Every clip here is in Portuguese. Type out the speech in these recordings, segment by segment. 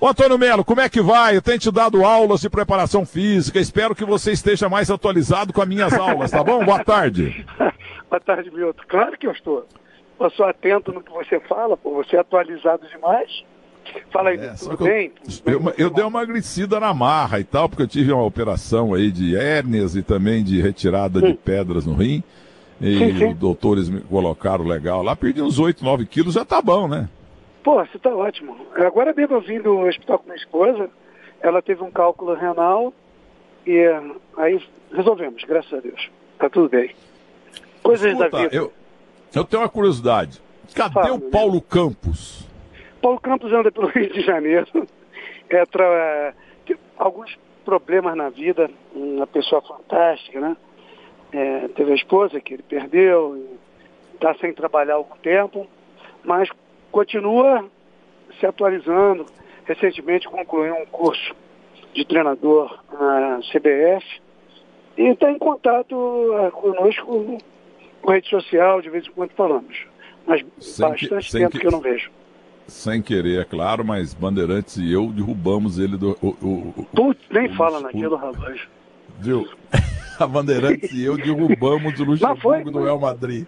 Ô Antônio Melo, como é que vai? Eu tenho te dado aulas de preparação física. Espero que você esteja mais atualizado com as minhas aulas, tá bom? Boa tarde. Boa tarde, Milton. Claro que eu estou. Eu sou atento no que você fala, pô. Você é atualizado demais. Fala aí, é, tudo bem? Eu, eu, eu dei uma agradecida na marra e tal, porque eu tive uma operação aí de hérnias e também de retirada sim. de pedras no rim. E sim, sim. os doutores me colocaram legal lá. Perdi uns 8, 9 quilos, já tá bom, né? Pô, você tá ótimo. Agora mesmo eu vim do hospital com minha esposa, ela teve um cálculo renal e aí resolvemos, graças a Deus. Tá tudo bem. Coisas Escuta, da vida. Eu, eu tenho uma curiosidade. Cadê Fala, o Paulo Campos? Paulo Campos anda pelo Rio de Janeiro. É, tra... alguns problemas na vida, uma pessoa fantástica, né? É, teve a esposa que ele perdeu, está sem trabalhar há algum tempo, mas continua se atualizando. Recentemente concluiu um curso de treinador na CBF e está em contato uh, conosco com rede social, de vez em quando falamos. Mas sem bastante que, tempo que... que eu não vejo sem querer, é claro, mas Bandeirantes e eu derrubamos ele do. O, o, Putz, nem fala naquilo, rapaz. Viu? A Bandeirantes e eu derrubamos o Luxemburgo do Real Madrid.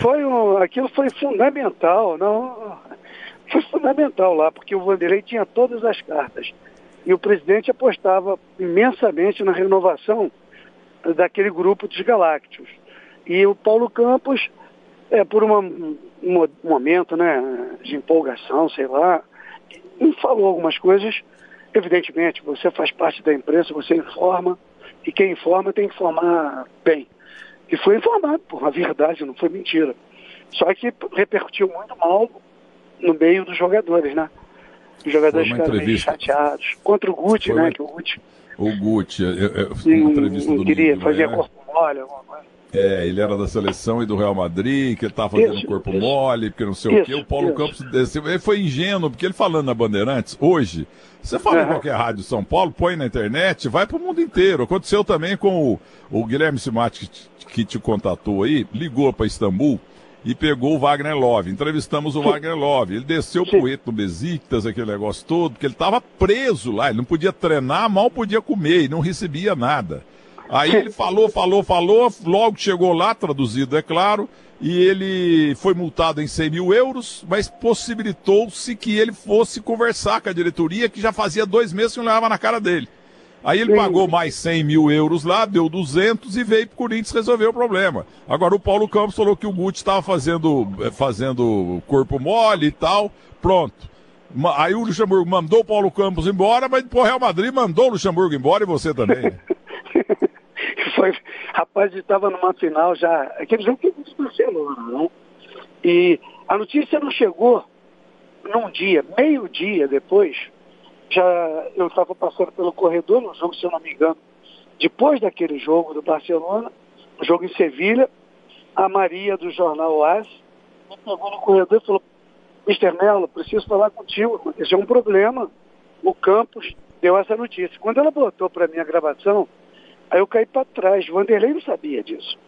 Foi um, aquilo foi fundamental, não. Foi fundamental lá, porque o Vanderlei tinha todas as cartas. E o presidente apostava imensamente na renovação daquele grupo dos Galácticos. E o Paulo Campos, é, por uma um momento né, de empolgação, sei lá, falou algumas coisas. Evidentemente, você faz parte da imprensa, você informa, e quem informa tem que informar bem. E foi informado, por uma verdade, não foi mentira. Só que repercutiu muito mal no meio dos jogadores, né? Os jogadores ficaram meio chateados. Contra o Guti, né? Uma... Que o Guti. O Guti, eu, eu, uma entrevista do queria, fazia corpo mole, alguma coisa. É, ele era da seleção e do Real Madrid, que ele estava fazendo isso, corpo isso. mole, porque não sei isso, o quê. O Paulo Campos desceu. Ele foi ingênuo, porque ele falando na Bandeirantes, hoje, você fala uhum. em qualquer rádio de São Paulo, põe na internet, vai para o mundo inteiro. Aconteceu também com o, o Guilherme Simati, que, te contatou aí, ligou para Istambul e pegou o Wagner Love. Entrevistamos o. Wagner Love. Ele desceu o poeta no Besiktas, aquele negócio todo, porque ele estava preso lá, ele não podia treinar, mal podia comer e não recebia nada. Aí ele falou, falou, falou, logo chegou lá, traduzido é claro, e ele foi multado em 100 mil euros, mas possibilitou-se que ele fosse conversar com a diretoria, que já fazia dois meses que não levava na cara dele. Aí ele Sim. pagou mais 100 mil euros lá, deu 200 e veio para o Corinthians resolver o problema. Agora o Paulo Campos falou que o Guti estava fazendo, eh, fazendo corpo mole e tal, pronto. Aí o Luxemburgo mandou o Paulo Campos embora, mas o Real Madrid mandou o Luxemburgo embora e você também. Né? foi, rapaz, estava numa final já, aquele jogo que o Barcelona, não? E a notícia não chegou num dia, meio dia depois, já eu estava passando pelo corredor no jogo, se eu não me engano, depois daquele jogo do Barcelona, o jogo em Sevilha, a Maria do jornal AS me pegou no corredor e falou, Mr. Mello, preciso falar contigo, aconteceu um problema. O Campos deu essa notícia. Quando ela botou para mim a gravação, Aí eu caí para trás. Vanderlei não sabia disso.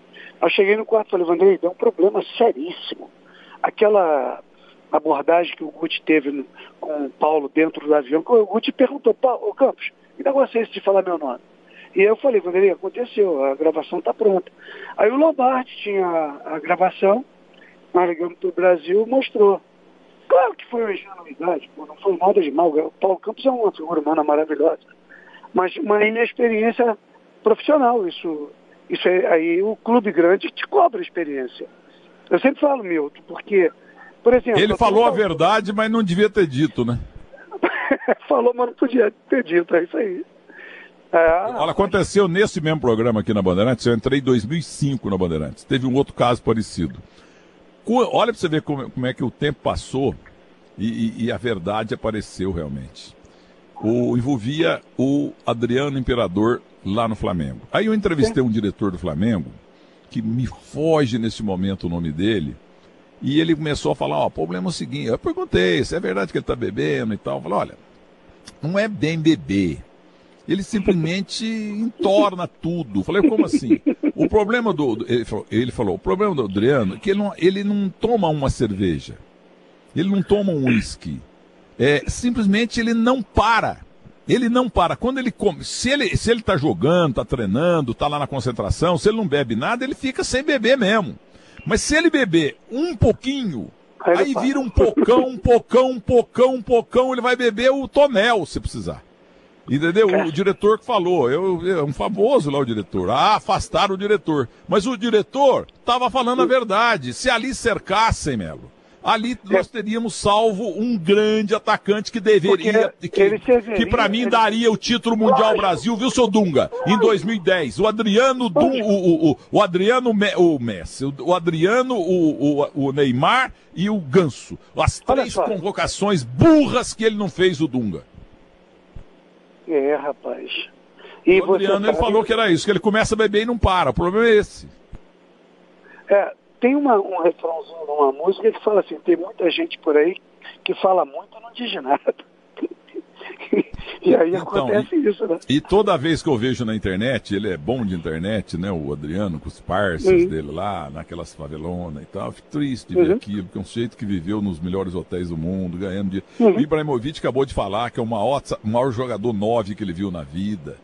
Eu cheguei no quarto e falei, Vanderlei, deu um problema seríssimo. Aquela abordagem que o Guti teve no, com o Paulo dentro do avião, o Guti perguntou, Paulo, Campos, que negócio é esse de falar meu nome? E eu falei, Vanderlei, aconteceu, a gravação está pronta. Aí o Lombardi tinha a, a gravação, nós ligamos para o Brasil, mostrou. Claro que foi uma ingenuidade, não foi nada de mal. O Paulo Campos é uma figura humana maravilhosa. Mas uma inexperiência profissional. Isso, isso é aí o clube grande te cobra experiência. Eu sempre falo, Milton, porque, por exemplo. Ele falou a verdade, mas não devia ter dito, né? falou, mas não podia ter dito, é isso aí. É, Olha, aconteceu nesse mesmo programa aqui na Bandeirantes, eu entrei em 2005 na Bandeirantes. Teve um outro caso parecido. Olha para você ver como, como, é que o tempo passou e, e, e a verdade apareceu realmente. O, envolvia o Adriano Imperador lá no Flamengo. Aí eu entrevistei um diretor do Flamengo, que me foge nesse momento o nome dele, e ele começou a falar, ó, o problema é o seguinte, eu perguntei se é verdade que ele está bebendo e tal, eu falei, olha, não é bem beber, ele simplesmente entorna tudo. Eu falei, como assim? O problema do. Ele falou, ele falou, o problema do Adriano é que ele não, ele não toma uma cerveja. Ele não toma um uísque. é, simplesmente ele não para. Ele não para. Quando ele come, se ele se ele está jogando, está treinando, está lá na concentração, se ele não bebe nada, ele fica sem beber mesmo. Mas se ele beber um pouquinho, aí vira um pocão, um pocão, um pocão, um pocão, ele vai beber o tonel, se precisar. Entendeu? O diretor que falou, eu, é um famoso lá o diretor. Ah, afastaram o diretor. Mas o diretor estava falando a verdade. Se ali cercassem, Melo, ali nós teríamos salvo um grande atacante que deveria, Porque que, que para mim daria o título mundial Brasil, viu, seu Dunga? Em 2010, o Adriano, Dum, o, o, o, Adriano, o Messi, o Adriano, o, o, o Neymar e o Ganso. As três convocações burras que ele não fez o Dunga. É, rapaz. E o Adriano ele falou que era isso, que ele começa a beber e não para. O problema é esse. É, tem uma, um refrãozinho numa música que fala assim, tem muita gente por aí que fala muito e não diz nada. e aí então, acontece e, isso, né? E toda vez que eu vejo na internet, ele é bom de internet, né? O Adriano, com os parceiros uhum. dele lá, naquelas favelonas e tal. Fico triste de ver uhum. aquilo, porque é um sujeito que viveu nos melhores hotéis do mundo, ganhando de. Uhum. O Ibrahimovic acabou de falar que é o maior, maior jogador 9 que ele viu na vida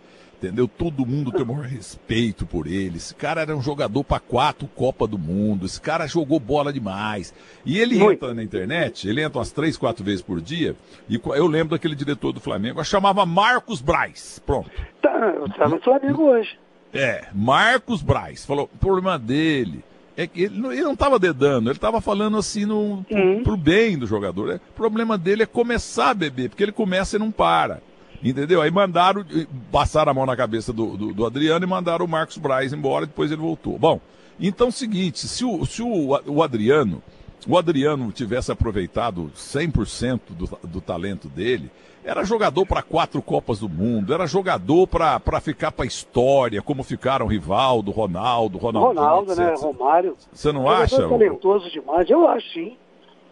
entendeu? Todo mundo tem o maior respeito por ele. Esse cara era um jogador para quatro Copa do Mundo. Esse cara jogou bola demais. E ele Muito. entra na internet, ele entra umas três, quatro vezes por dia. E eu lembro daquele diretor do Flamengo, chamava Marcos Braz. Pronto. Tá, tá no Flamengo hoje. É, Marcos Braz. Falou, o problema dele é que ele, ele não estava dedando, ele estava falando assim no, pro, uhum. pro, bem do jogador. É, o problema dele é começar a beber, porque ele começa e não para. Entendeu? Aí mandaram, passaram a mão na cabeça do, do, do Adriano e mandaram o Marcos Braz embora, depois ele voltou. Bom, então é o seguinte, se o, se o, o Adriano, o Adriano tivesse aproveitado 100% do, do talento dele, era jogador para quatro Copas do Mundo, era jogador para ficar para história, como ficaram Rivaldo, Ronaldo, Ronaldo. Ronaldo, né? Romário. Você não acha? É talentoso demais, eu acho sim.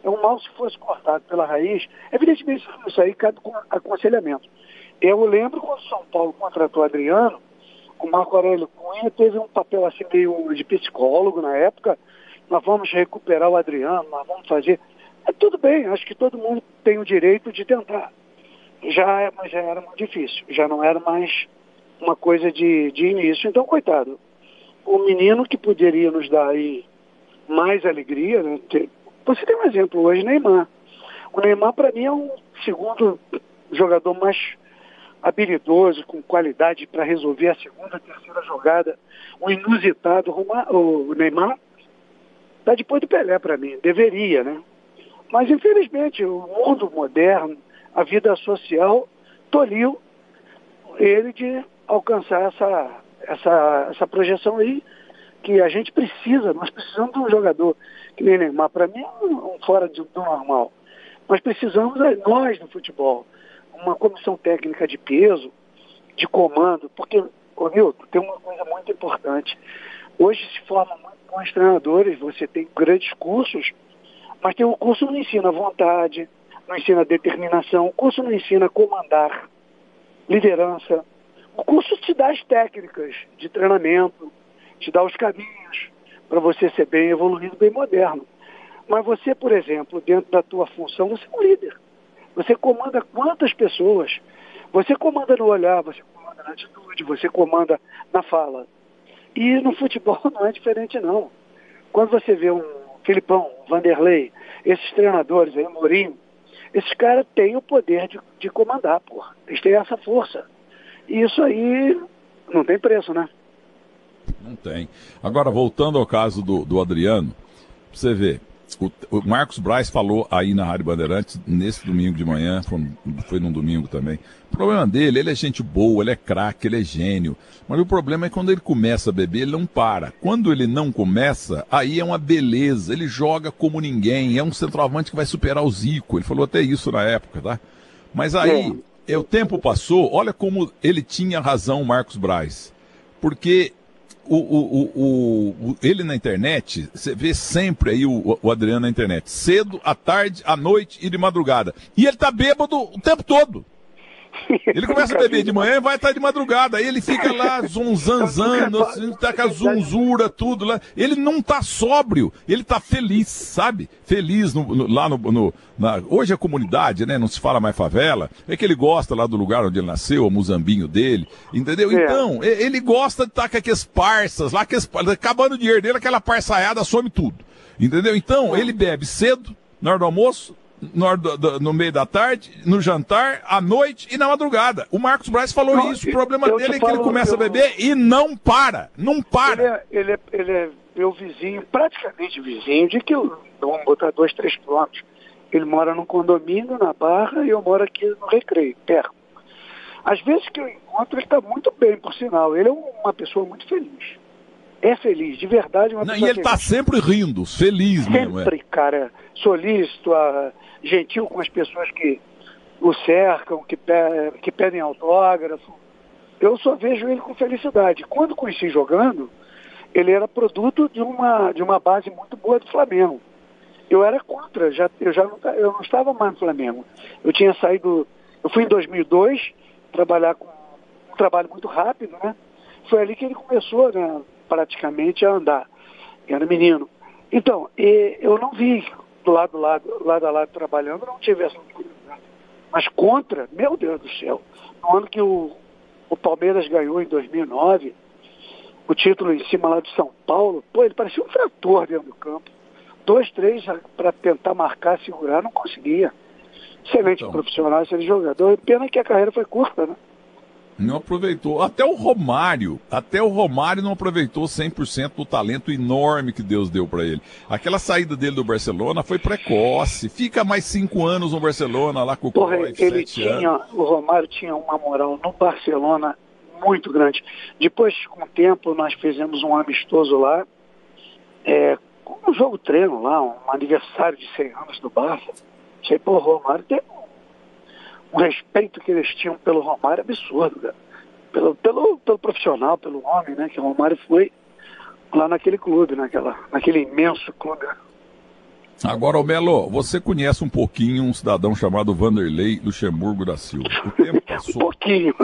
É um mal se fosse cortado pela raiz. Evidentemente, isso aí cabe com aconselhamento. Eu lembro quando o São Paulo contratou o Adriano, o Marco Aurélio Cunha teve um papel assim meio de psicólogo na época. Nós vamos recuperar o Adriano, nós vamos fazer. É, tudo bem, acho que todo mundo tem o direito de tentar. Já, é, mas já era muito difícil, já não era mais uma coisa de, de início. Então, coitado, o menino que poderia nos dar aí mais alegria, né? Você tem um exemplo hoje, Neymar. O Neymar, para mim, é um segundo jogador mais habilidoso, com qualidade para resolver a segunda, terceira jogada, o inusitado, o Neymar, está depois do Pelé para mim, deveria, né? Mas infelizmente o mundo moderno, a vida social, tolhiu ele de alcançar essa, essa, essa projeção aí que a gente precisa, nós precisamos de um jogador que nem Neymar, para mim é um, um fora do normal. Nós precisamos, é nós no futebol, uma comissão técnica de peso, de comando, porque, ô Milton, tem uma coisa muito importante. Hoje se forma muito bons treinadores, você tem grandes cursos, mas tem o curso não ensina vontade, não ensina determinação, o curso não ensina comandar, liderança. O curso te dá as técnicas de treinamento, te dá os caminhos para você ser bem evoluído, bem moderno. Mas você, por exemplo, dentro da tua função, você é um líder. Você comanda quantas pessoas? Você comanda no olhar, você comanda na atitude, você comanda na fala. E no futebol não é diferente não. Quando você vê um Filipão, Vanderlei, esses treinadores aí, Mourinho, esses caras têm o poder de, de comandar, porra. Eles têm essa força. E isso aí não tem preço, né? Não tem. Agora, voltando ao caso do, do Adriano, você vê, o, o, Marcos Braz falou aí na Rádio Bandeirantes, nesse domingo de manhã, foi, foi num domingo também. O problema dele, ele é gente boa, ele é craque, ele é gênio. Mas o problema é quando ele começa a beber, ele não para. Quando ele não começa, aí é uma beleza. Ele joga como ninguém. É um centroavante que vai superar o Zico. Ele falou até isso na época, tá? Mas aí, é. o tempo passou, olha como ele tinha razão, Marcos Braz. Porque o, o, o, ele na internet, você vê sempre aí o, Adriano na internet. Cedo, à tarde, à noite e de madrugada. E ele tá bêbado o tempo todo. Ele começa a beber de manhã e vai estar de madrugada. Aí ele fica lá zonzanzando, assim, tá com a zunzura, tudo lá. Ele não tá sóbrio, ele tá feliz, sabe? Feliz no, no, lá no. no na... hoje é comunidade, né? Não se fala mais favela. É que ele gosta lá do lugar onde ele nasceu, o muzambinho dele, entendeu? É. Então, ele gosta de estar tá com aqueles parças lá, aqueles, acabando o dinheiro dele, aquela parçaiada some tudo. Entendeu? Então, é. ele bebe cedo, na hora do almoço, no, do, no, meio da tarde, no jantar, à noite e na madrugada. O Marcos Braz falou não, isso. O problema dele é que ele começa eu... a beber e não para. Não para. Ele é, ele é, ele é meu vizinho, praticamente vizinho, de que eu, vamos botar dois, três quilômetros. Ele mora num condomínio na Barra e eu moro aqui no Recreio, perto. Às vezes que eu encontro, ele está muito bem, por sinal. Ele é uma pessoa muito feliz. É feliz, de verdade. Uma Não, e ele está sempre rindo, feliz sempre, mesmo. Sempre, é. cara. Solícito, a, gentil com as pessoas que o cercam, que, pe que pedem autógrafo. Eu só vejo ele com felicidade. Quando conheci jogando, ele era produto de uma, de uma base muito boa do Flamengo. Eu era contra, já, eu já não, eu não estava mais no Flamengo. Eu tinha saído, eu fui em 2002 trabalhar com um trabalho muito rápido, né? Foi ali que ele começou, né, praticamente a andar. Era menino. Então, eu não vi do lado, lado, lado a lado trabalhando, não tive essa oportunidade. Mas contra, meu Deus do céu, no ano que o, o Palmeiras ganhou em 2009, o título em cima lá de São Paulo, pô, ele parecia um trator dentro do campo. Dois, três para tentar marcar, segurar, não conseguia. Excelente então. profissional, excelente jogador. Pena que a carreira foi curta, né? Não aproveitou. Até o Romário, até o Romário não aproveitou 100% do talento enorme que Deus deu para ele. Aquela saída dele do Barcelona foi precoce. Fica mais cinco anos no Barcelona, lá com o Porra, ele tinha, anos. O Romário tinha uma moral no Barcelona muito grande. Depois, com o tempo, nós fizemos um amistoso lá, é, um jogo treino lá, um aniversário de 100 anos do Barça. Sei, pô, o Romário tem o respeito que eles tinham pelo Romário é absurdo, cara. Pelo, pelo, pelo profissional, pelo homem, né? Que o Romário foi lá naquele clube, naquela, naquele imenso clube. Agora, o Melo, você conhece um pouquinho um cidadão chamado Vanderlei Luxemburgo da Silva. O tempo passou. um pouquinho.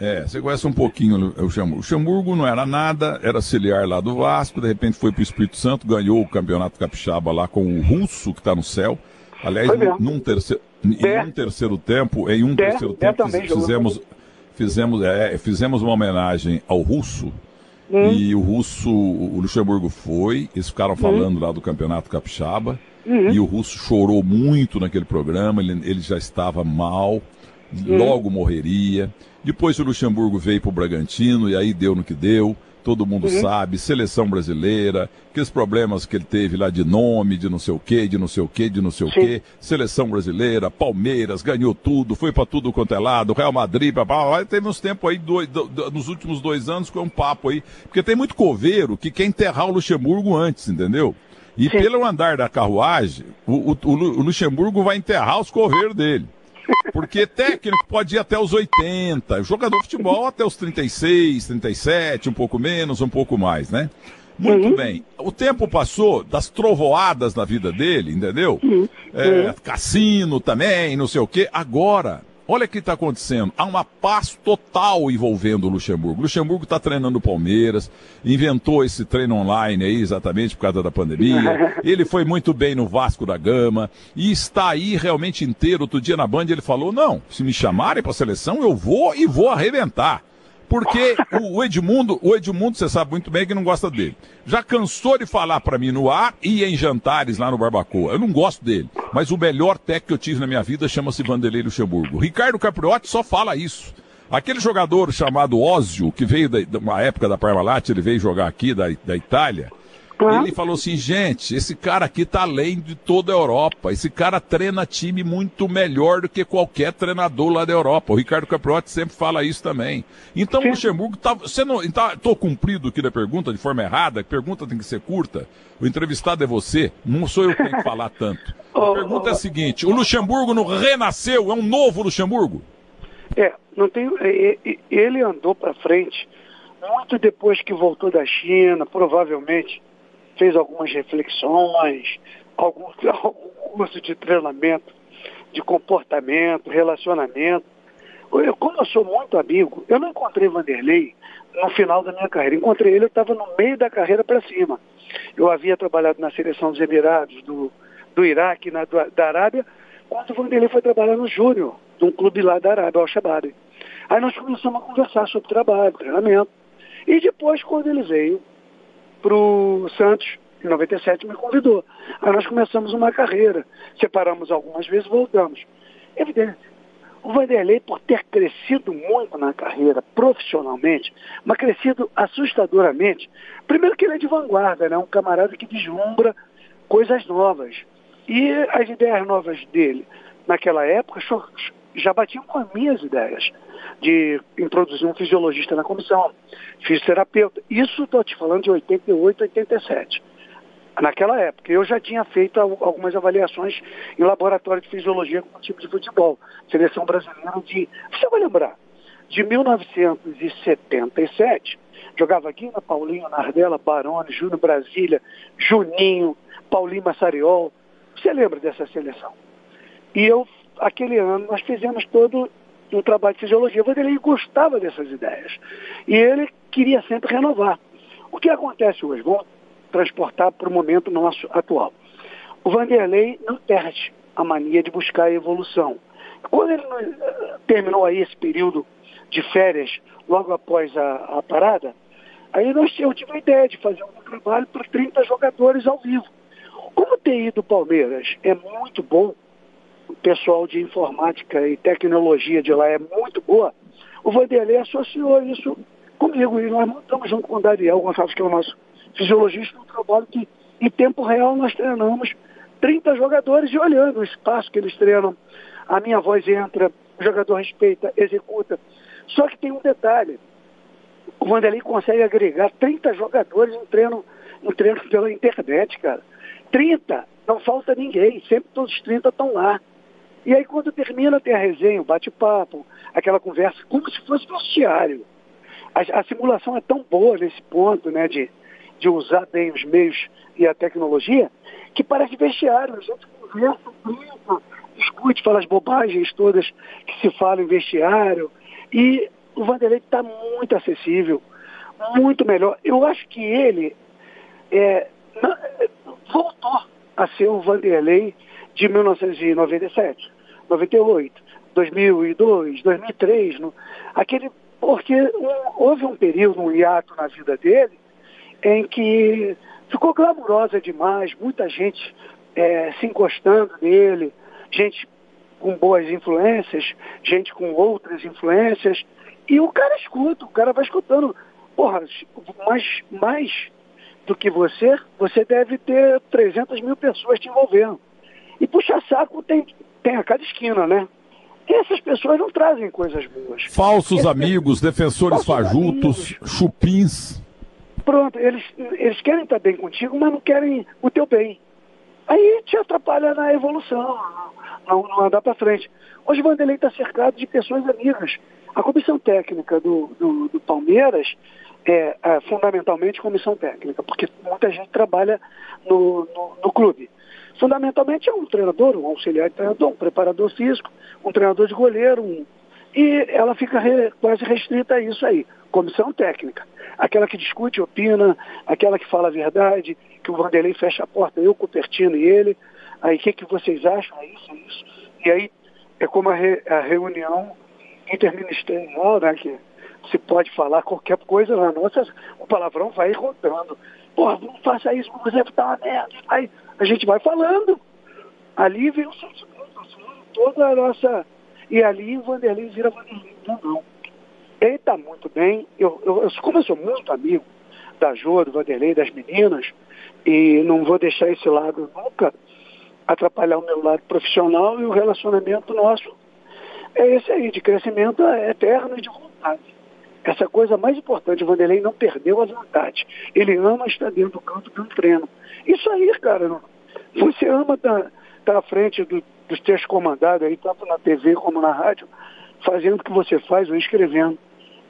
É, você conhece um pouquinho o Luxemburgo. O Luxemburgo não era nada, era auxiliar lá do Vasco, de repente foi para o Espírito Santo, ganhou o campeonato capixaba lá com o Russo, que está no céu. Aliás, num terceiro, em um terceiro tempo, em um terceiro tempo, fizemos, fizemos, é, fizemos uma homenagem ao Russo. Hum. E o Russo, o Luxemburgo foi, eles ficaram hum. falando hum. lá do Campeonato Capixaba. Uhum. E o Russo chorou muito naquele programa, ele, ele já estava mal, uhum. logo morreria. Depois o Luxemburgo veio para o Bragantino e aí deu no que deu todo mundo uhum. sabe, seleção brasileira, aqueles problemas que ele teve lá de nome, de não sei o quê, de não sei o quê, de não sei o quê, seleção brasileira, Palmeiras, ganhou tudo, foi para tudo quanto é lado, Real Madrid, papá, teve uns tempos aí, dois, do, do, nos últimos dois anos, com um papo aí, porque tem muito coveiro que quer enterrar o Luxemburgo antes, entendeu? E Sim. pelo andar da carruagem, o, o, o Luxemburgo vai enterrar os coveiros dele. Porque técnico pode ir até os 80, jogador de futebol até os 36, 37, um pouco menos, um pouco mais, né? Muito uhum. bem. O tempo passou das trovoadas na vida dele, entendeu? Uhum. É, cassino também, não sei o quê. Agora, Olha o que está acontecendo. Há uma paz total envolvendo o Luxemburgo. O Luxemburgo está treinando o Palmeiras, inventou esse treino online aí exatamente por causa da pandemia. Ele foi muito bem no Vasco da Gama e está aí realmente inteiro. Outro dia na Band ele falou: não, se me chamarem para a seleção, eu vou e vou arrebentar. Porque o Edmundo, o Edmundo, você sabe muito bem que não gosta dele. Já cansou de falar para mim no ar e em jantares lá no Barbacoa. Eu não gosto dele. Mas o melhor técnico que eu tive na minha vida chama-se Vanderlei Luxemburgo. Ricardo Capriotti só fala isso. Aquele jogador chamado Ózio, que veio da, uma época da Parmalat, ele veio jogar aqui da, da Itália, ele falou assim, gente, esse cara aqui tá além de toda a Europa. Esse cara treina time muito melhor do que qualquer treinador lá da Europa. O Ricardo Capriotti sempre fala isso também. Então o Luxemburgo tá, você não, tá, tô cumprido aqui da pergunta de forma errada, a pergunta tem que ser curta. O entrevistado é você, não sou eu que tenho que falar tanto. A pergunta é a seguinte, o Luxemburgo não renasceu, é um novo Luxemburgo? É, não tem, é, é, ele andou para frente muito depois que voltou da China, provavelmente fez algumas reflexões, algum, algum curso de treinamento de comportamento, relacionamento. eu, como eu sou muito amigo, eu não encontrei Vanderlei no final da minha carreira. Encontrei ele, eu estava no meio da carreira para cima. Eu havia trabalhado na seleção dos Emirados, do, do Iraque, na, do, da Arábia, quando o Vanderlei foi trabalhar no Júnior, de um clube lá da Arábia, Al Shabaab. Aí nós começamos a conversar sobre trabalho, treinamento. E depois, quando ele veio para o Santos, em 97, me convidou. Aí nós começamos uma carreira. Separamos algumas vezes, voltamos. Evidente, o Vanderlei, por ter crescido muito na carreira, profissionalmente, mas crescido assustadoramente, primeiro que ele é de vanguarda, né? um camarada que deslumbra coisas novas. E as ideias novas dele, naquela época, já batiam com as minhas ideias de introduzir um fisiologista na comissão, fisioterapeuta. Isso estou te falando de 88, 87 naquela época. Eu já tinha feito algumas avaliações em laboratório de fisiologia com o time de futebol. Seleção brasileira de. Você vai lembrar? De 1977. Jogava aqui na Paulinho, Nardella, Barone, Júnior Brasília, Juninho, Paulinho Massariol. Você lembra dessa seleção? E eu, aquele ano, nós fizemos todo um trabalho de fisiologia. Vanderlei gostava dessas ideias. E ele queria sempre renovar. O que acontece hoje? Vamos transportar para o momento nosso atual. O Vanderlei não perde a mania de buscar a evolução. Quando ele eh, terminou aí esse período de férias, logo após a, a parada, aí nós, eu tive a ideia de fazer um trabalho para 30 jogadores ao vivo. Como o TI do Palmeiras é muito bom, o pessoal de informática e tecnologia de lá é muito boa, o Vanderlei associou isso comigo e nós montamos junto com o Dariel Gonçalves, que é o nosso fisiologista, um trabalho que em tempo real nós treinamos 30 jogadores e olhando o espaço que eles treinam, a minha voz entra, o jogador respeita, executa. Só que tem um detalhe, o Vanderlei consegue agregar 30 jogadores em treino, em treino pela internet, cara. 30, não falta ninguém, sempre todos os 30 estão lá. E aí quando termina tem a resenha, o bate-papo, aquela conversa, como se fosse vestiário. A, a simulação é tão boa nesse ponto, né, de, de usar bem os meios e a tecnologia, que parece vestiário. A gente conversa, brinca, discute, fala as bobagens todas que se falam em vestiário. E o Vanderlei está muito acessível, muito melhor. Eu acho que ele é, voltou a ser o Vanderlei de 1997, 98, 2002, 2003, no, aquele porque houve um período, um hiato na vida dele, em que ficou glamurosa demais, muita gente é, se encostando nele, gente com boas influências, gente com outras influências, e o cara escuta, o cara vai escutando. Porra, mais, mais do que você, você deve ter 300 mil pessoas te envolvendo. E puxa saco tem, tem a cada esquina, né? E essas pessoas não trazem coisas boas. Falsos amigos, defensores falsos fajutos, amigos. chupins. Pronto, eles, eles querem estar bem contigo, mas não querem o teu bem. Aí te atrapalha na evolução, não, não andar para frente. Hoje o Vanderlei está cercado de pessoas amigas. A comissão técnica do, do, do Palmeiras é, é, fundamentalmente comissão técnica, porque muita gente trabalha no, no, no, clube. Fundamentalmente é um treinador, um auxiliar de treinador, um preparador físico, um treinador de goleiro, um, e ela fica re, quase restrita a isso aí, comissão técnica aquela que discute, opina, aquela que fala a verdade, que o Vanderlei fecha a porta, eu, Cupertino e ele, aí o que, que vocês acham? É isso, é isso. E aí é como a, re, a reunião interministerial, né, que se pode falar qualquer coisa na nossa, o palavrão vai rodando. Porra, não faça isso, exemplo tá uma merda. Aí a gente vai falando. Ali vem o toda a nossa. E ali o Vanderlei vira Vanderlei. Não, não. Ele está muito bem. Eu, eu, eu, como eu sou muito amigo da Jo, do Vanderlei, das meninas, e não vou deixar esse lado nunca atrapalhar o meu lado profissional e o relacionamento nosso é esse aí, de crescimento eterno e de vontade. Essa coisa mais importante, o Vanderlei não perdeu a vontade. Ele ama estar dentro do campo do treino. Isso aí, cara, você ama estar, estar à frente do, dos teus comandados aí, tanto na TV como na rádio, fazendo o que você faz ou escrevendo.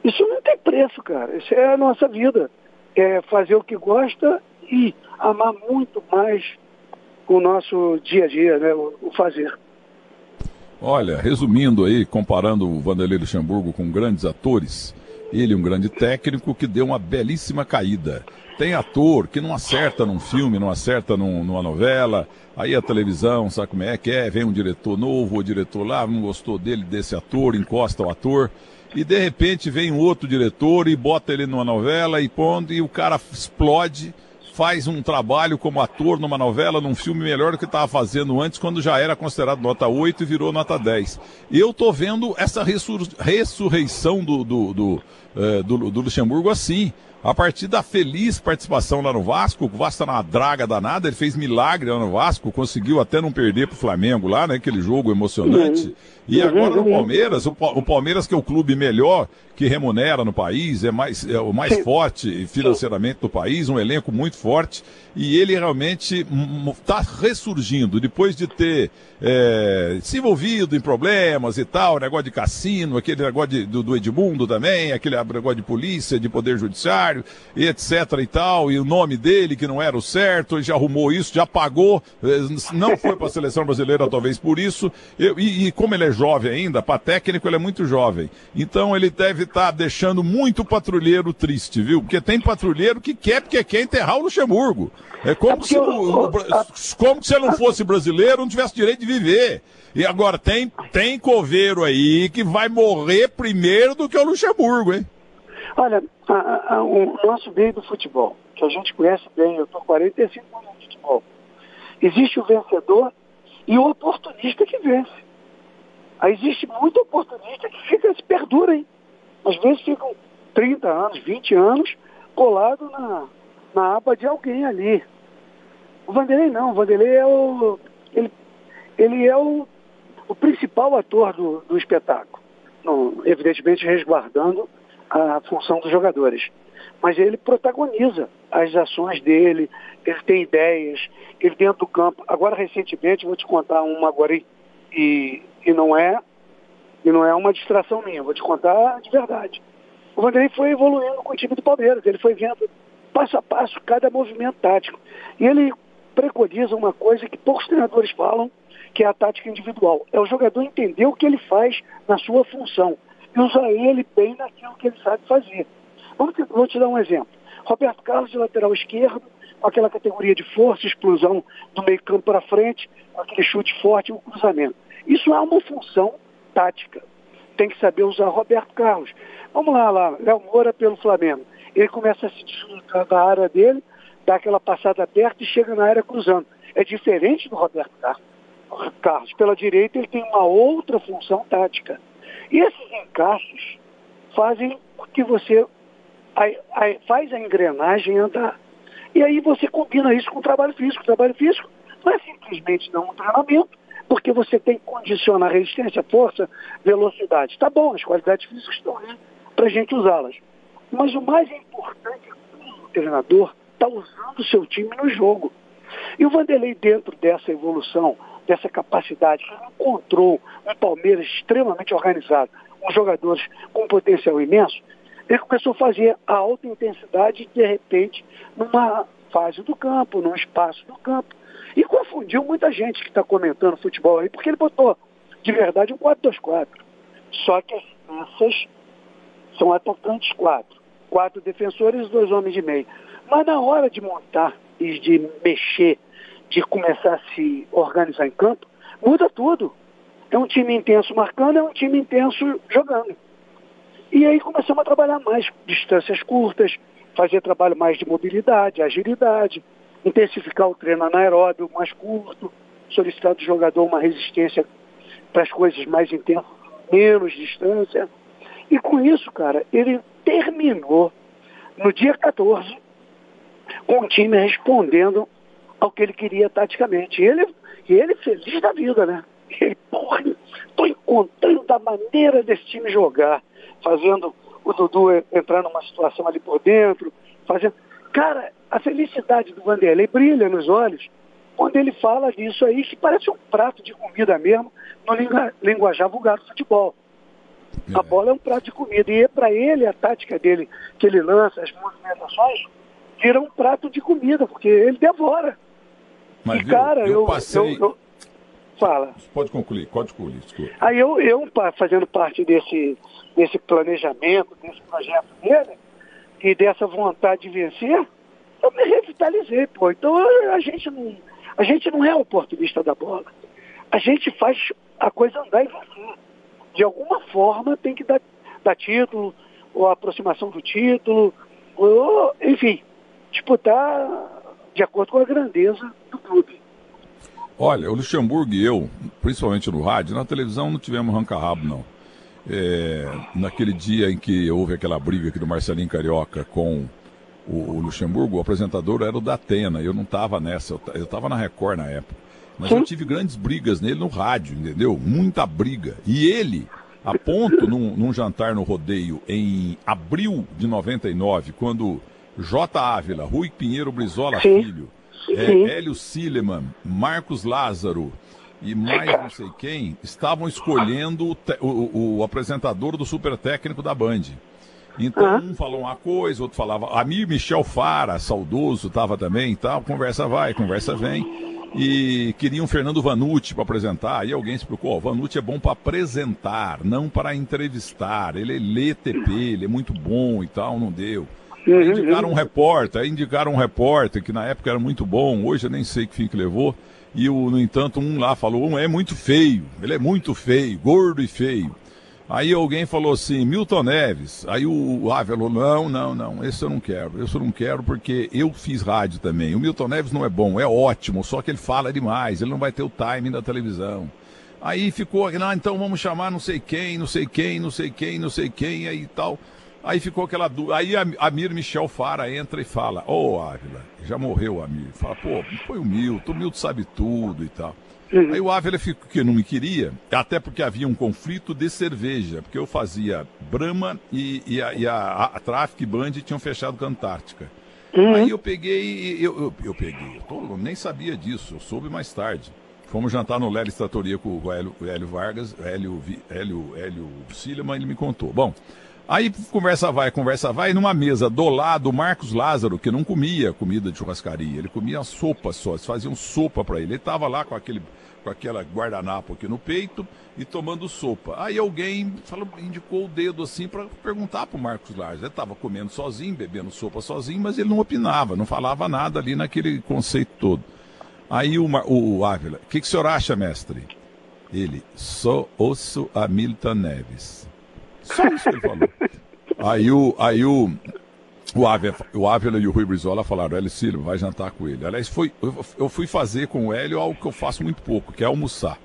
Isso não tem preço, cara. Isso é a nossa vida. É fazer o que gosta e amar muito mais o nosso dia a dia, né? o, o fazer. Olha, resumindo aí, comparando o Vanderlei Luxemburgo com grandes atores, ele um grande técnico que deu uma belíssima caída. Tem ator que não acerta num filme, não acerta num, numa novela, aí a televisão, sabe como é que é? Vem um diretor novo, o diretor lá não gostou dele, desse ator, encosta o ator, e de repente vem um outro diretor e bota ele numa novela e pondo, e o cara explode faz um trabalho como ator numa novela, num filme melhor do que estava fazendo antes, quando já era considerado nota 8 e virou nota 10. Eu tô vendo essa ressur ressurreição do, do, do, uh, do, do Luxemburgo assim a partir da feliz participação lá no Vasco, o Vasco tá na draga danada, ele fez milagre lá no Vasco, conseguiu até não perder pro Flamengo lá, né? Aquele jogo emocionante. Uhum. E agora no. Palmeiras, o, Palmeiras que é o clube melhor que remunera no país, é mais é o mais forte financeiramente do país, um elenco muito forte, e ele realmente está ressurgindo. Depois de ter é, se envolvido em problemas e tal, negócio de cassino, aquele negócio de, do, do Edmundo também, aquele negócio de polícia, de poder judiciário, e etc e tal, e o nome dele que não era o certo, ele já arrumou isso, já pagou, é, não foi para a seleção brasileira talvez por isso, e, e como ele é jovem ainda, para técnico ele é muito jovem. Então ele deve estar tá deixando muito patrulheiro triste, viu? Porque tem patrulheiro que quer porque quer enterrar o Luxemburgo. É como, é se, o, como se ele não fosse brasileiro, não tivesse direito de viver. E agora tem, tem coveiro aí que vai morrer primeiro do que o Luxemburgo, hein? Olha, a, a, o nosso meio do futebol, que a gente conhece bem, eu estou 45 anos de futebol. Existe o vencedor e o oportunista que vence. Aí existe muito oportunista que fica, se perdura, hein? Às vezes ficam 30 anos, 20 anos colado na, na aba de alguém ali. O Vanderlei não, o Vanderlei é o. Ele, ele é o, o principal ator do, do espetáculo. Evidentemente resguardando a função dos jogadores. Mas ele protagoniza as ações dele, ele tem ideias, ele dentro do campo. Agora, recentemente, vou te contar uma agora e, e não é e não é uma distração minha, vou te contar de verdade. O Vanderlei foi evoluindo com o time do Palmeiras, ele foi vendo passo a passo cada movimento tático. E ele preconiza uma coisa que poucos treinadores falam, que é a tática individual. É o jogador entender o que ele faz na sua função e usar ele bem naquilo que ele sabe fazer. Vamos te, vou te dar um exemplo. Roberto Carlos de lateral esquerdo, aquela categoria de força, explosão do meio campo para frente, aquele chute forte e o cruzamento. Isso é uma função tática. Tem que saber usar Roberto Carlos. Vamos lá, lá, Léo Moura pelo Flamengo. Ele começa a se deslocar da área dele, dá aquela passada aberta e chega na área cruzando. É diferente do Roberto Carlos. Pela direita ele tem uma outra função tática. E esses encaixes fazem que você a, a, faz a engrenagem andar. E aí você combina isso com o trabalho físico. O trabalho físico não é simplesmente dar um treinamento, porque você tem que condicionar resistência, força, velocidade. Tá bom, as qualidades físicas estão aí para a gente usá-las. Mas o mais importante é como o treinador está usando o seu time no jogo. E o Vanderlei, dentro dessa evolução, dessa capacidade, que encontrou um Palmeiras extremamente organizado, com jogadores com potencial imenso, ele começou a fazer a alta intensidade, de repente, numa fase do campo, num espaço do campo. E confundiu muita gente que está comentando futebol aí, porque ele botou, de verdade, um 4-2-4. Só que as peças são atacantes quatro. Quatro defensores e dois homens de meio. Mas na hora de montar e de mexer, de começar a se organizar em campo, muda tudo. É um time intenso marcando, é um time intenso jogando. E aí começamos a trabalhar mais distâncias curtas, fazer trabalho mais de mobilidade, agilidade, intensificar o treino anaeróbio mais curto, solicitar do jogador uma resistência para as coisas mais intensas, menos distância. E com isso, cara, ele terminou no dia 14 com o time respondendo ao que ele queria taticamente. E ele, ele feliz da vida, né? Ele, porra, estou encontrando a maneira desse time jogar, fazendo o Dudu entrar numa situação ali por dentro, fazendo. Cara, a felicidade do Vanderlei brilha nos olhos quando ele fala disso aí, que parece um prato de comida mesmo, no linguajar vulgar do futebol. A bola é um prato de comida. E é para ele, a tática dele, que ele lança, as movimentações, vira um prato de comida, porque ele devora. Mas, e, viu, cara, eu, eu, passei... eu, eu Fala. Pode concluir, pode concluir. Desculpa. Aí eu, eu, fazendo parte desse, desse planejamento, desse projeto dele, e dessa vontade de vencer, eu me revitalizei, pô. Então a gente não, a gente não é oportunista da bola. A gente faz a coisa andar e vencer. De alguma forma tem que dar, dar título, ou aproximação do título, ou, enfim, disputar de acordo com a grandeza do clube. Olha, o Luxemburgo e eu, principalmente no rádio, na televisão não tivemos ranca-rabo, não. É, naquele dia em que houve aquela briga aqui do Marcelinho Carioca com o, o Luxemburgo, o apresentador era o da Atena, eu não estava nessa, eu estava na Record na época. Mas Sim. eu tive grandes brigas nele no rádio, entendeu? Muita briga. E ele, a ponto, num, num jantar no rodeio em abril de 99, quando J. Ávila, Rui Pinheiro Brizola Sim. Filho, é, Hélio Sileman, Marcos Lázaro e mais não sei quem estavam escolhendo o, o, o apresentador do super técnico da Band. Então, uhum. um falou uma coisa, outro falava. Amir Michel Fara, saudoso, estava também e tal. Conversa vai, conversa vem. E queriam Fernando Vanucci para apresentar. Aí alguém explicou: o Vanucci é bom para apresentar, não para entrevistar. Ele é lê TP, ele é muito bom e tal. Não deu. Uhum, aí indicaram um uhum. repórter, aí indicaram um repórter, que na época era muito bom, hoje eu nem sei que fim que levou. E, o, no entanto, um lá falou, um é muito feio, ele é muito feio, gordo e feio. Aí alguém falou assim, Milton Neves. Aí o falou, não, não, não, esse eu não quero. Esse eu não quero porque eu fiz rádio também. O Milton Neves não é bom, é ótimo, só que ele fala demais, ele não vai ter o timing da televisão. Aí ficou, não, então vamos chamar não sei quem, não sei quem, não sei quem, não sei quem, aí tal. Aí ficou aquela dúvida. Aí Amir Michel Fara entra e fala: Ô oh, Ávila, já morreu Amir. Fala, pô, foi o Milton, o Milton sabe tudo e tal. Uhum. Aí o Ávila ficou que não me queria, até porque havia um conflito de cerveja, porque eu fazia Brahma e, e a, e a, a, a Traffic Band tinham fechado com a Antártica. Uhum. Aí eu peguei, eu, eu, eu peguei, eu, tô, nem sabia disso, eu soube mais tarde. Fomos jantar no Lélio Estratoria com o Hélio, o Hélio Vargas, Hélio, Hélio, Hélio Silema, ele me contou. Bom, Aí conversa vai, conversa vai, numa mesa do lado, o Marcos Lázaro, que não comia comida de churrascaria, ele comia sopa só, eles faziam sopa para ele. Ele estava lá com aquele com aquela guardanapo aqui no peito e tomando sopa. Aí alguém falou, indicou o dedo assim para perguntar para o Marcos Lázaro. Ele estava comendo sozinho, bebendo sopa sozinho, mas ele não opinava, não falava nada ali naquele conceito todo. Aí o, o Ávila, o que, que o senhor acha, mestre? Ele, só osso a Milton Neves. Só isso que ele falou. Aí o, aí o, o, Ávila, o Ávila e o Rui Brizola falaram, Hélio Silva, vai jantar com ele. Aliás, foi, eu, fui fazer com o Hélio algo que eu faço muito pouco, que é almoçar.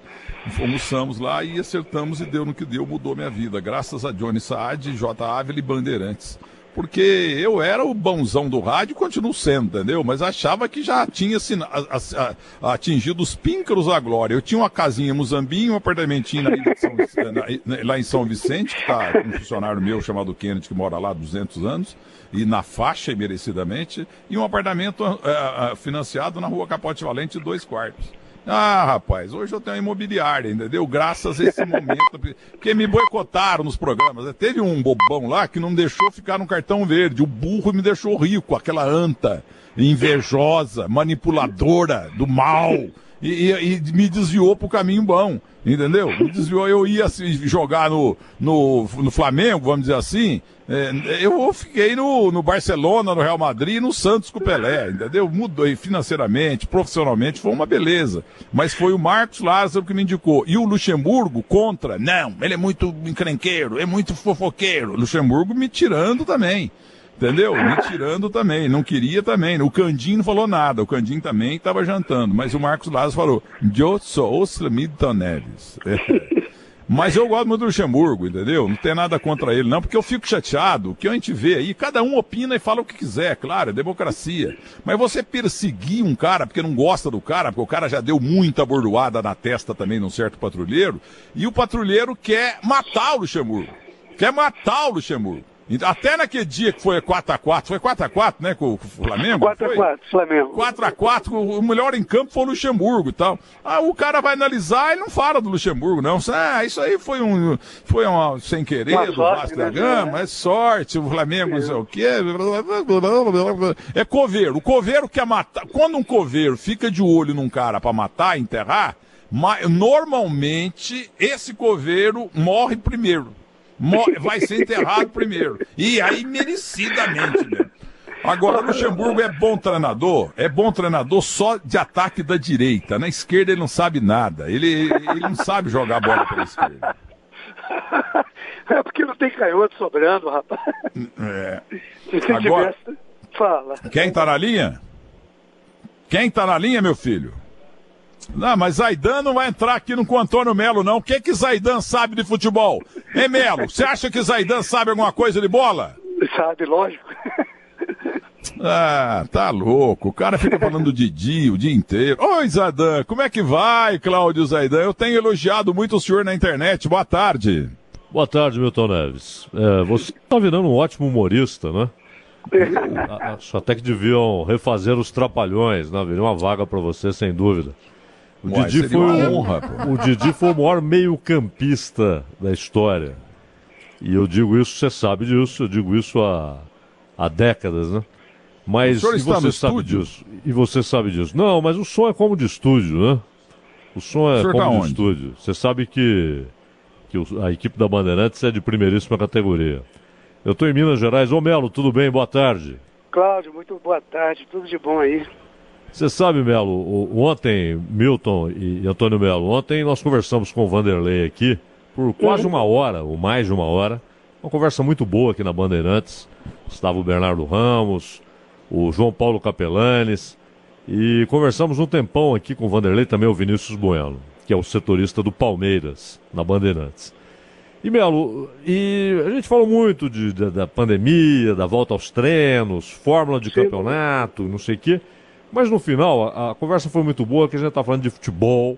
Almoçamos lá e acertamos e deu no que deu, mudou minha vida. Graças a Johnny Saad, J. Ávila e Bandeirantes porque eu era o bonzão do rádio continuo sendo, entendeu? Mas achava que já tinha assim, a, a, atingido os píncaros da glória. Eu tinha uma casinha em Muzambinho, um apartamentinho São, na, lá em São Vicente, que está um funcionário meu chamado Kennedy, que mora lá há 200 anos, e na faixa, merecidamente, e um apartamento uh, financiado na rua Capote Valente, dois quartos. Ah, rapaz, hoje eu tenho uma imobiliária, entendeu? Graças a esse momento. Porque me boicotaram nos programas. Teve um bobão lá que não deixou ficar no cartão verde. O burro me deixou rico, aquela anta invejosa, manipuladora do mal. E, e, e me desviou pro caminho bom. Entendeu? Me desviou, eu ia assim, jogar no, no, no Flamengo, vamos dizer assim. É, eu fiquei no, no Barcelona, no Real Madrid e no Santos com o Pelé, entendeu? Mudou financeiramente, profissionalmente, foi uma beleza. Mas foi o Marcos Lázaro que me indicou. E o Luxemburgo contra, não, ele é muito encrenqueiro, é muito fofoqueiro. Luxemburgo me tirando também. Entendeu? Me tirando também, não queria também. O Candim não falou nada, o Candim também estava jantando, mas o Marcos Lázaro falou, eu sou o Neves. É. Mas eu gosto muito do Luxemburgo, entendeu? Não tem nada contra ele, não, porque eu fico chateado. O que a gente vê aí, cada um opina e fala o que quiser, claro, é democracia. Mas você perseguir um cara porque não gosta do cara, porque o cara já deu muita bordoada na testa também num certo patrulheiro, e o patrulheiro quer matar o Luxemburgo. Quer matar o Luxemburgo. Até naquele dia que foi 4x4, foi 4x4, né, com o Flamengo? 4x4, Flamengo. 4x4, o melhor em campo foi o Luxemburgo e tal. Ah, o cara vai analisar e não fala do Luxemburgo, não. Ah, isso aí foi um, foi uma sem querer uma do Vasco da né, Gama, é sorte, o Flamengo não sei o quê. É coveiro. O coveiro quer matar. Quando um coveiro fica de olho num cara para matar, enterrar, Mas, normalmente, esse coveiro morre primeiro. Vai ser enterrado primeiro. E aí, merecidamente, né? Agora, o Luxemburgo é bom treinador, é bom treinador só de ataque da direita. Na esquerda ele não sabe nada. Ele, ele não sabe jogar bola pela esquerda. É porque não tem canhoto sobrando, rapaz. É. Se você Agora, tivesse, fala. Quem tá na linha? Quem tá na linha, meu filho? Não, mas Zaidan não vai entrar aqui no com Antônio Melo, não. O que que Zaidan sabe de futebol? Hein, Melo? Você acha que Zaidan sabe alguma coisa de bola? Sabe, lógico. Ah, tá louco. O cara fica falando do Didi o dia inteiro. Oi, Zaidan, como é que vai, Cláudio Zaidan? Eu tenho elogiado muito o senhor na internet. Boa tarde. Boa tarde, Milton Neves. É, você está virando um ótimo humorista, né? Acho até que deviam refazer os trapalhões, né? Viria uma vaga para você, sem dúvida. O Didi, foi uma o, honra, pô. o Didi foi o maior meio-campista da história. E eu digo isso, você sabe disso, eu digo isso há, há décadas, né? Mas e está você no sabe estúdio? disso. E você sabe disso. Não, mas o som é como de estúdio, né? O som é O senhor como tá de onde? estúdio. Você sabe que, que a equipe da Bandeirantes é de primeiríssima categoria. Eu estou em Minas Gerais. Ô Melo, tudo bem? Boa tarde. Cláudio, muito boa tarde, tudo de bom aí. Você sabe, Melo, ontem, Milton e Antônio Melo, ontem nós conversamos com o Vanderlei aqui por quase uma hora, ou mais de uma hora. Uma conversa muito boa aqui na Bandeirantes. Estava o Bernardo Ramos, o João Paulo Capelanes. E conversamos um tempão aqui com o Vanderlei, também o Vinícius Bueno, que é o setorista do Palmeiras, na Bandeirantes. E Melo, e a gente falou muito de, da, da pandemia, da volta aos treinos, fórmula de campeonato, não sei o quê. Mas no final, a, a conversa foi muito boa, que a gente tá falando de futebol.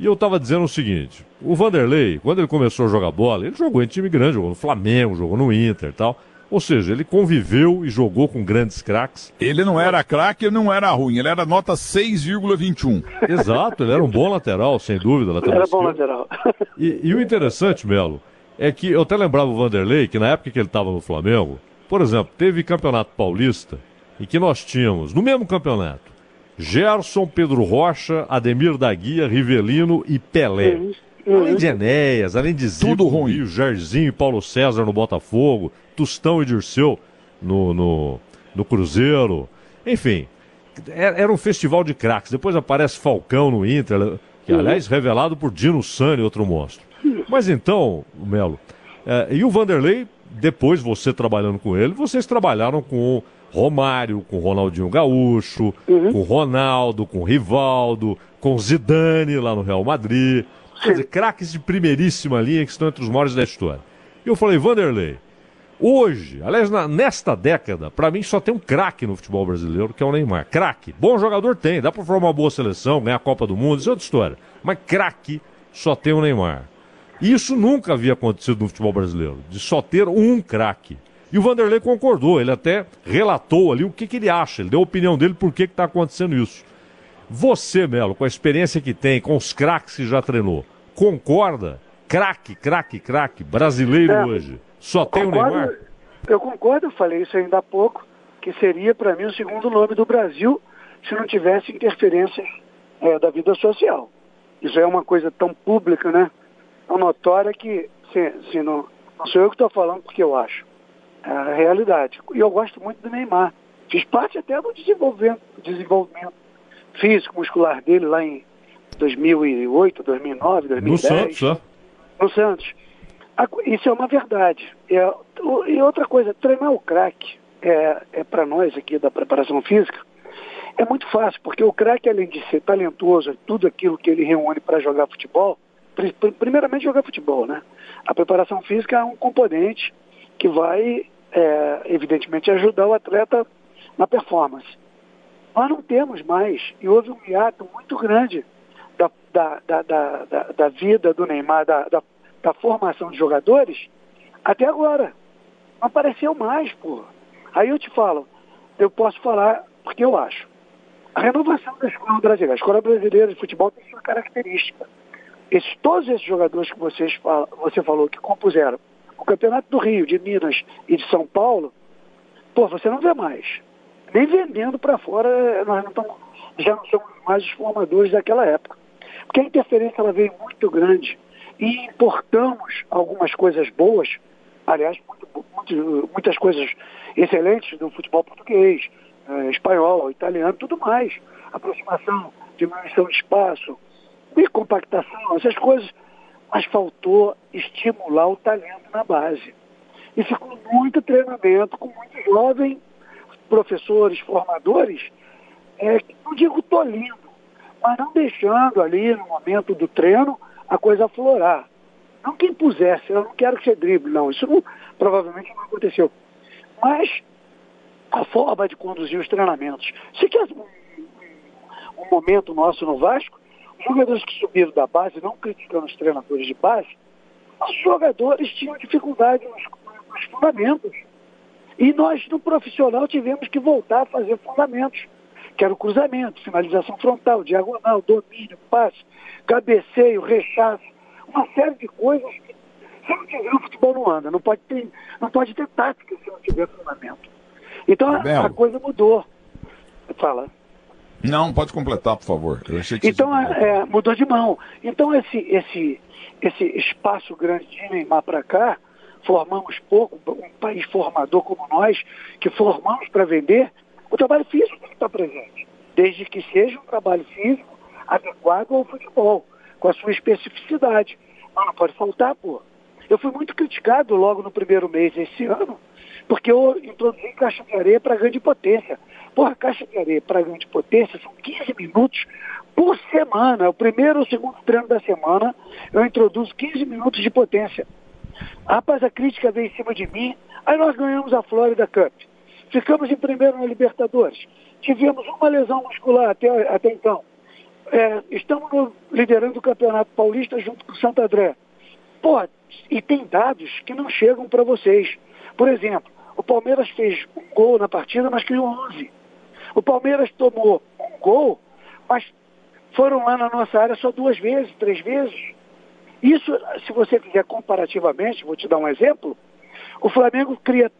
E eu tava dizendo o seguinte: o Vanderlei, quando ele começou a jogar bola, ele jogou em time grande, jogou no Flamengo, jogou no Inter e tal. Ou seja, ele conviveu e jogou com grandes craques. Ele não era craque, ele não era ruim. Ele era nota 6,21. Exato, ele era um bom lateral, sem dúvida. Lateral Era bom esquerdo. lateral. E, e o interessante, Melo, é que eu até lembrava o Vanderlei que na época que ele estava no Flamengo, por exemplo, teve campeonato paulista em que nós tínhamos, no mesmo campeonato, Gerson, Pedro Rocha, Ademir da Guia, Rivelino e Pelé. Além de Enéas, além de Zico, Tudo ruim. Rio, Jairzinho e Paulo César no Botafogo, Tostão e Dirceu no, no, no Cruzeiro. Enfim, era era um festival de craques. Depois aparece Falcão no Inter, que aliás revelado por Dino Sani, outro monstro. Mas então, Melo, eh, e o Vanderlei, depois você trabalhando com ele, vocês trabalharam com Romário, com Ronaldinho Gaúcho, com Ronaldo, com Rivaldo, com Zidane lá no Real Madrid. Quer dizer, craques de primeiríssima linha que estão entre os maiores da história. E eu falei, Vanderlei, Hoje, aliás, na- nesta década, pra mim só tem um craque no futebol brasileiro, que é o Neymar. Craque. Bom jogador tem, dá pra formar uma boa seleção, ganhar a Copa do Mundo, isso é outra história. Mas craque só tem o Neymar. E isso nunca havia acontecido no futebol brasileiro, de só ter um craque. E o Vanderlei concordou, ele até relatou ali o que, que ele acha, ele deu a opinião dele por que está acontecendo isso. Você, Melo, com a experiência que tem, com os craques que já treinou, concorda? Craque, craque, craque, brasileiro É. hoje. Só tem o Concordo- Neymar? Eu concordo, eu falei isso ainda há pouco, que seria para mim o segundo nome do Brasil se não tivesse interferência é, da vida social. Isso é uma coisa tão pública, né? Tão notória que se, se não, não sou eu que estou falando porque eu acho. É a realidade. E eu gosto muito do Neymar. Fiz parte até do desenvolvimento, desenvolvimento físico, muscular dele lá em 2008, 2009, 2010 No Santos, no Santos. Isso é uma verdade. É, e outra coisa, treinar o craque é, é para nós aqui da preparação física é muito fácil, porque o craque, além de ser talentoso, tudo aquilo que ele reúne para jogar futebol, pri- pri- primeiramente jogar futebol, né? A preparação física é um componente que vai, é, evidentemente, ajudar o atleta na performance. Nós não temos mais, e houve um hiato muito grande da, da, da, da, da, da vida do Neymar, da, da, da formação de jogadores, até agora. Não apareceu mais, pô. Aí eu te falo, eu posso falar porque eu acho. A renovação da escola brasileira, a escola brasileira de futebol tem sua característica. Esses, todos esses jogadores que vocês você falou que compuseram o Campeonato do Rio, de Minas e de São Paulo, pô, você não vê mais. Nem vendendo para fora, nós não estamos, já não somos mais os formadores daquela época. Porque a interferência ela veio muito grande e importamos algumas coisas boas, aliás, muito, muito, muitas coisas excelentes do futebol português, eh, espanhol, italiano, tudo mais. Aproximação, diminuição de espaço, e compactação, essas coisas. Mas faltou estimular o talento na base. E ficou muito treinamento com muito jovem, professores, formadores, é, não digo tolindo, mas não deixando ali no momento do treino a coisa aflorar. Não que impusesse, eu não quero que você drible, não. Isso não, provavelmente não aconteceu. Mas a forma de conduzir os treinamentos. Se quer um, um momento nosso no Vasco, jogadores que subiram da base, não criticando os treinadores de base, os jogadores tinham dificuldade nos, nos fundamentos. E nós, no profissional, tivemos que voltar a fazer fundamentos, que era o cruzamento, finalização frontal, diagonal, domínio, passe, cabeceio, rechaço, uma série de coisas que se não tiver o futebol não anda, não pode ter, não pode ter tática se não tiver fundamento. Então a, a coisa mudou. Fala. Não, pode completar, por favor. então, é, mudou de mão. Então, esse, esse, esse espaço grande de Neymar para cá, formamos pouco, um país formador como nós, que formamos para vender, o trabalho físico tem que estar presente. Desde que seja um trabalho físico adequado ao futebol, com a sua especificidade. Mas não pode faltar, pô. Eu fui muito criticado logo no primeiro mês desse ano, porque eu introduzi caixa de areia para grande potência. Porra, caixa de areia para grande potência são 15 minutos por semana. O primeiro ou segundo treino da semana, eu introduzo 15 minutos de potência. Rapaz, a crítica veio em cima de mim. Aí nós ganhamos a Florida Cup. Ficamos em primeiro na Libertadores. Tivemos uma lesão muscular até, até então. É, estamos no, liderando o Campeonato Paulista junto com o Santo André. Pô, e tem dados que não chegam para vocês. Por exemplo, o Palmeiras fez um gol na partida, mas criou 11. O Palmeiras tomou um gol, mas foram lá na nossa área só duas vezes, três vezes. Isso, se você fizer comparativamente, vou te dar um exemplo, o Flamengo cria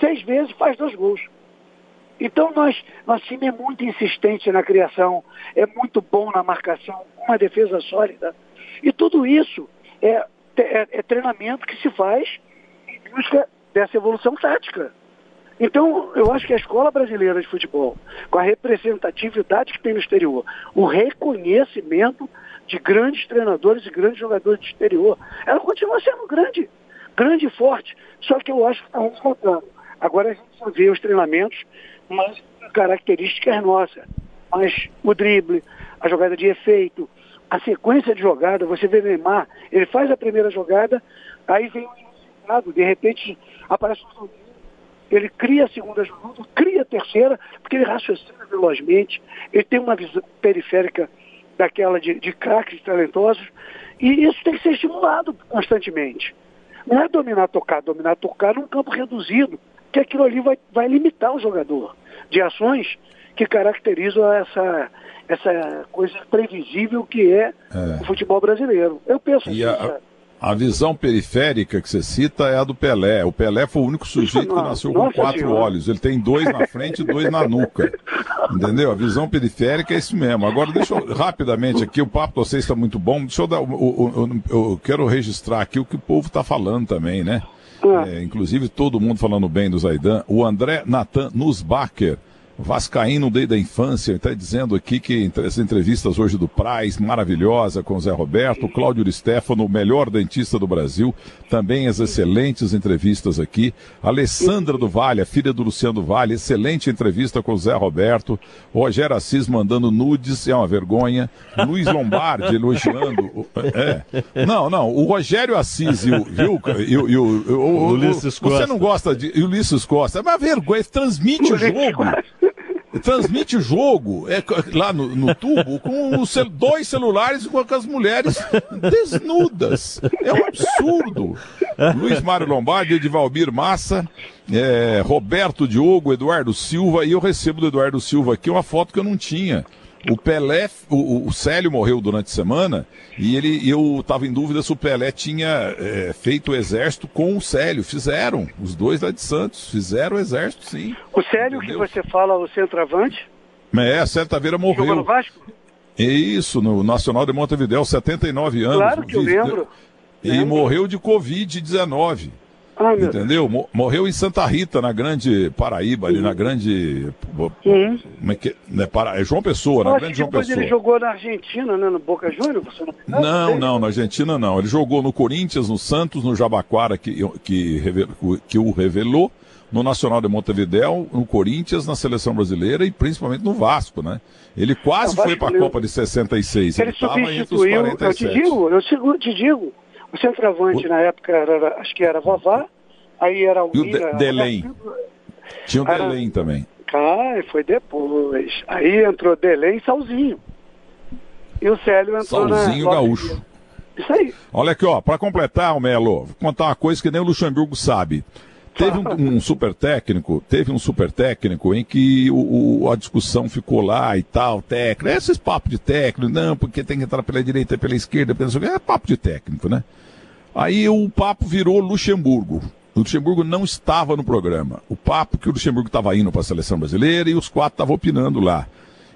seis vezes e faz dois gols. Então nós, nosso time é muito insistente na criação, é muito bom na marcação, uma defesa sólida. E tudo isso é, é, é treinamento que se faz em busca dessa evolução tática. Então, eu acho que a escola brasileira de futebol, com a representatividade que tem no exterior, o reconhecimento de grandes treinadores e grandes jogadores do exterior, ela continua sendo grande, grande e forte. Só que eu acho que está faltando. Agora a gente só vê os treinamentos, mas características nossas. Mas o drible, a jogada de efeito, a sequência de jogada, você vê Neymar, ele faz a primeira jogada, aí vem inusitado, de repente aparece um ele cria a segunda jogada, cria a terceira, porque ele raciocina velozmente, ele tem uma visão periférica daquela de, de craques talentosos, e isso tem que ser estimulado constantemente. Não é dominar tocar, dominar tocar num campo reduzido, que aquilo ali vai, vai limitar o jogador de ações que caracterizam essa, essa coisa previsível que é, é. o futebol brasileiro. Eu penso e assim, a, a visão periférica que você cita é a do Pelé. O Pelé foi o único sujeito que nasceu com quatro senhora. olhos. Ele tem dois na frente e dois na nuca. Entendeu? A visão periférica é isso mesmo. Agora, deixa eu rapidamente aqui, o papo de vocês está muito bom. Deixa eu dar. Eu, eu, eu, quero registrar aqui o que o povo está falando também, né? Ah. É, inclusive todo mundo falando bem do Zaidan. O André Natan Nussbacher Vascaíno desde a infância, está dizendo aqui que as entrevistas hoje do Praz, maravilhosa com o Zé Roberto, Cláudio Stefano, o melhor dentista do Brasil, também as excelentes entrevistas aqui. Alessandra do Vale, a filha do Luciano Vale, excelente entrevista com o Zé Roberto. Rogério Assis mandando nudes, é uma vergonha. Luiz Lombardi elogiando. É. Não, não, o Rogério Assis e o. Viu, e, o, e o, o, o, Ulisses Costa. Você não gosta de. E o Ulisses Costa. É uma vergonha, transmite o jogo transmite o jogo é, lá no, no tubo com cel dois celulares com as mulheres desnudas. É um absurdo. Luiz Mário Lombardi, Edvalmir Massa, é, Roberto Diogo, Eduardo Silva, e eu recebo do Eduardo Silva aqui uma foto que eu não tinha. O Pelé, o, o Célio morreu durante a semana e ele, eu estava em dúvida se o Pelé tinha é, feito o exército com o Célio. Fizeram, os dois lá de Santos, fizeram o exército, sim. O Célio que você fala, o centroavante? É, Célio Taveira morreu. Jogou no Vasco? É isso, no Nacional de Montevideo, 79 anos. Claro que eu lembro. E lembro. morreu de Covid-19. Entendeu? Deus. Morreu em Santa Rita, na grande Paraíba, ali na grande. Uhum. Como é que é? Para... é João Pessoa, na grande João Pessoa. ele jogou na Argentina, né? No Boca Juniors? Você não, não, não, na Argentina não. Ele jogou no Corinthians, no Santos, no Jabaquara, que, que, que o revelou, no Nacional de Montevideo, no Corinthians, na seleção brasileira e principalmente no Vasco, né? Ele quase foi para a Copa de 66. Ele estava entre os 47. Eu te digo, eu te digo o centroavante o... na época era, acho que era Vavá, aí era o. E o de Delém. Tinha o era... Delém também. Ah, foi depois. Aí entrou Delém e Salzinho. E o Célio entrou Salzinho na... Gaúcho. Isso aí. Olha aqui, ó, para completar, o Melo, vou contar uma coisa que nem o Luxemburgo sabe. Teve um, um, super técnico, teve um super técnico em que o, o, a discussão ficou lá e tal, técnico, esses papos de técnico, não, porque tem que entrar pela direita e pela esquerda, é papo de técnico, né? Aí o papo virou Luxemburgo. O Luxemburgo não estava no programa. O papo que o Luxemburgo estava indo para a seleção brasileira e os quatro estavam opinando lá.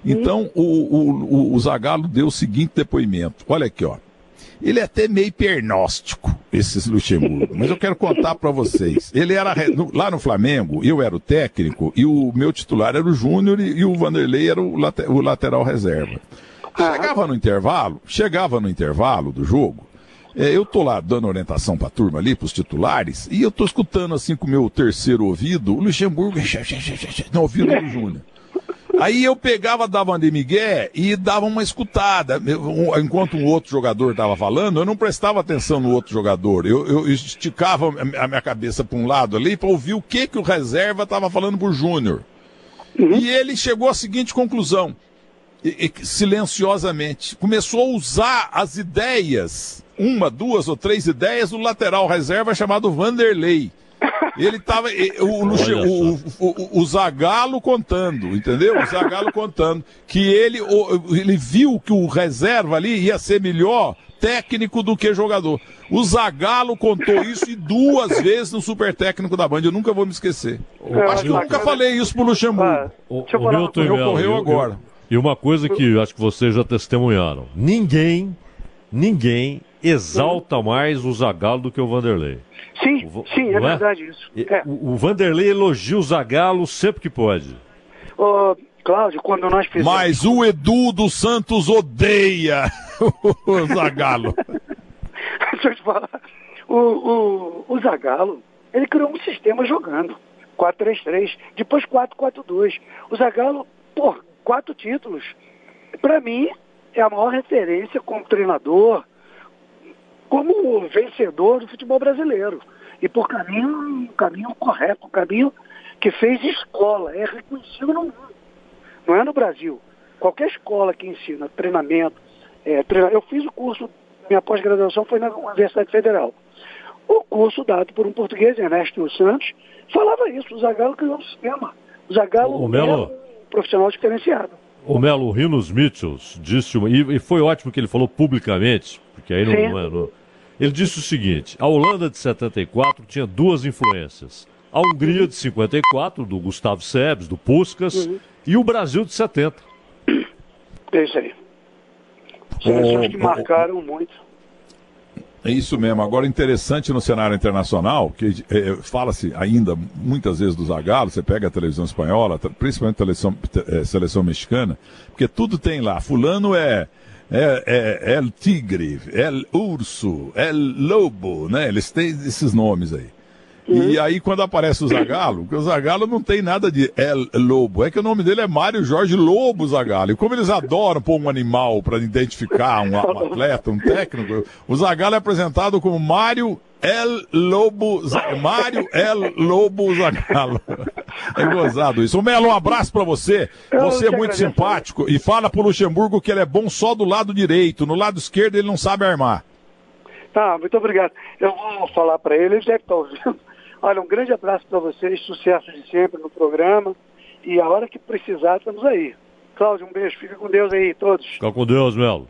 Então o, o, o, Zagallo deu o seguinte depoimento. Olha aqui, ó. Ele é até meio pernóstico, esses Luxemburgo. Mas eu quero contar para vocês. Ele era lá no Flamengo, eu era o técnico e o meu titular era o Júnior e o Vanderlei era o, o lateral reserva. Chegava no intervalo, chegava no intervalo do jogo, é, eu tô lá dando orientação pra turma ali, pros titulares, e eu tô escutando assim com o meu terceiro ouvido, o Luxemburgo no ouvido do Júnior. Aí eu pegava, dava uma de migué e dava uma escutada. enquanto um outro jogador estava falando, eu não prestava atenção no outro jogador. Eu, eu esticava a minha cabeça para um lado ali para ouvir o que, que o reserva estava falando pro Júnior. Uhum. E ele chegou à seguinte conclusão, e, e, silenciosamente. Começou a usar as ideias, uma, duas ou três ideias, do lateral reserva chamado Vanderlei. Ele tava. O, o, o, o, Zagalo contando, entendeu? O Zagalo contando que ele, ele viu que o reserva ali ia ser melhor técnico do que jogador. O Zagalo contou isso e duas vezes no super técnico da Band. Eu nunca vou me esquecer. Eu acho que eu nunca falei isso pro Luxemburgo. Ah, o, o Milton ocorreu agora. E uma coisa que acho que vocês já testemunharam: ninguém, ninguém exalta mais o Zagalo do que o Vanderlei. Sim, o, sim, é, é, verdade isso. É. O, o, Vanderlei elogia o Zagalo sempre que pode. Ô, Cláudio, quando nós fizemos... Mas o Edu dos Santos odeia o Zagalo. Deixa eu te falar. O, o, o Zagalo, ele criou um sistema jogando. 4-3-3, depois 4-4-2. O Zagalo, pô, quatro títulos. Para mim, é a maior referência como treinador, como vencedor do futebol brasileiro. E por caminho, caminho correto, um caminho que fez escola, é reconhecido no mundo. Não é no Brasil. Qualquer escola que ensina treinamento, é, eu fiz o curso, minha pós-graduação foi na Universidade Federal. O curso dado por um português, Ernesto Santos, falava isso, o Zagallo criou um sistema. O Zagallo o um profissional diferenciado. O Melo Rinos Mitchells disse, uma, e, foi ótimo que ele falou publicamente, porque aí não, não é. Não, ele disse o seguinte: a Holanda de 74 tinha duas influências. A Hungria de 54, do Gustavo Sebes, do Puskas, uhum. e o Brasil de 70. É isso aí. Seleções que marcaram muito. É isso mesmo. Agora, interessante no cenário internacional, que é, fala-se ainda muitas vezes do Zagallo, você pega a televisão espanhola, principalmente a é, seleção mexicana, porque tudo tem lá. Fulano é é, é, é tigre, é urso, é lobo, né? Eles têm esses nomes aí. Uhum. E aí, quando aparece o Zagalo, o Zagalo não tem nada de El Lobo. É que o nome dele é Mário Jorge Lobo Zagalo. E como eles adoram pôr um animal para identificar um, um, atleta, um técnico, o Zagalo é apresentado como Mário El Lobo, Mário El Lobo Zagalo. É gozado isso. O Melo, um abraço para você. Você é muito simpático e fala pro Luxemburgo que ele é bom só do lado direito. No lado esquerdo ele não sabe armar. Tá, muito obrigado. Eu vou falar para ele, ele deve estar ouvindo. Olha, um grande abraço para vocês, sucesso de sempre no programa. E a hora que precisar, estamos aí. Cláudio, um beijo. Fica com Deus aí, todos. Fica com Deus, Melo.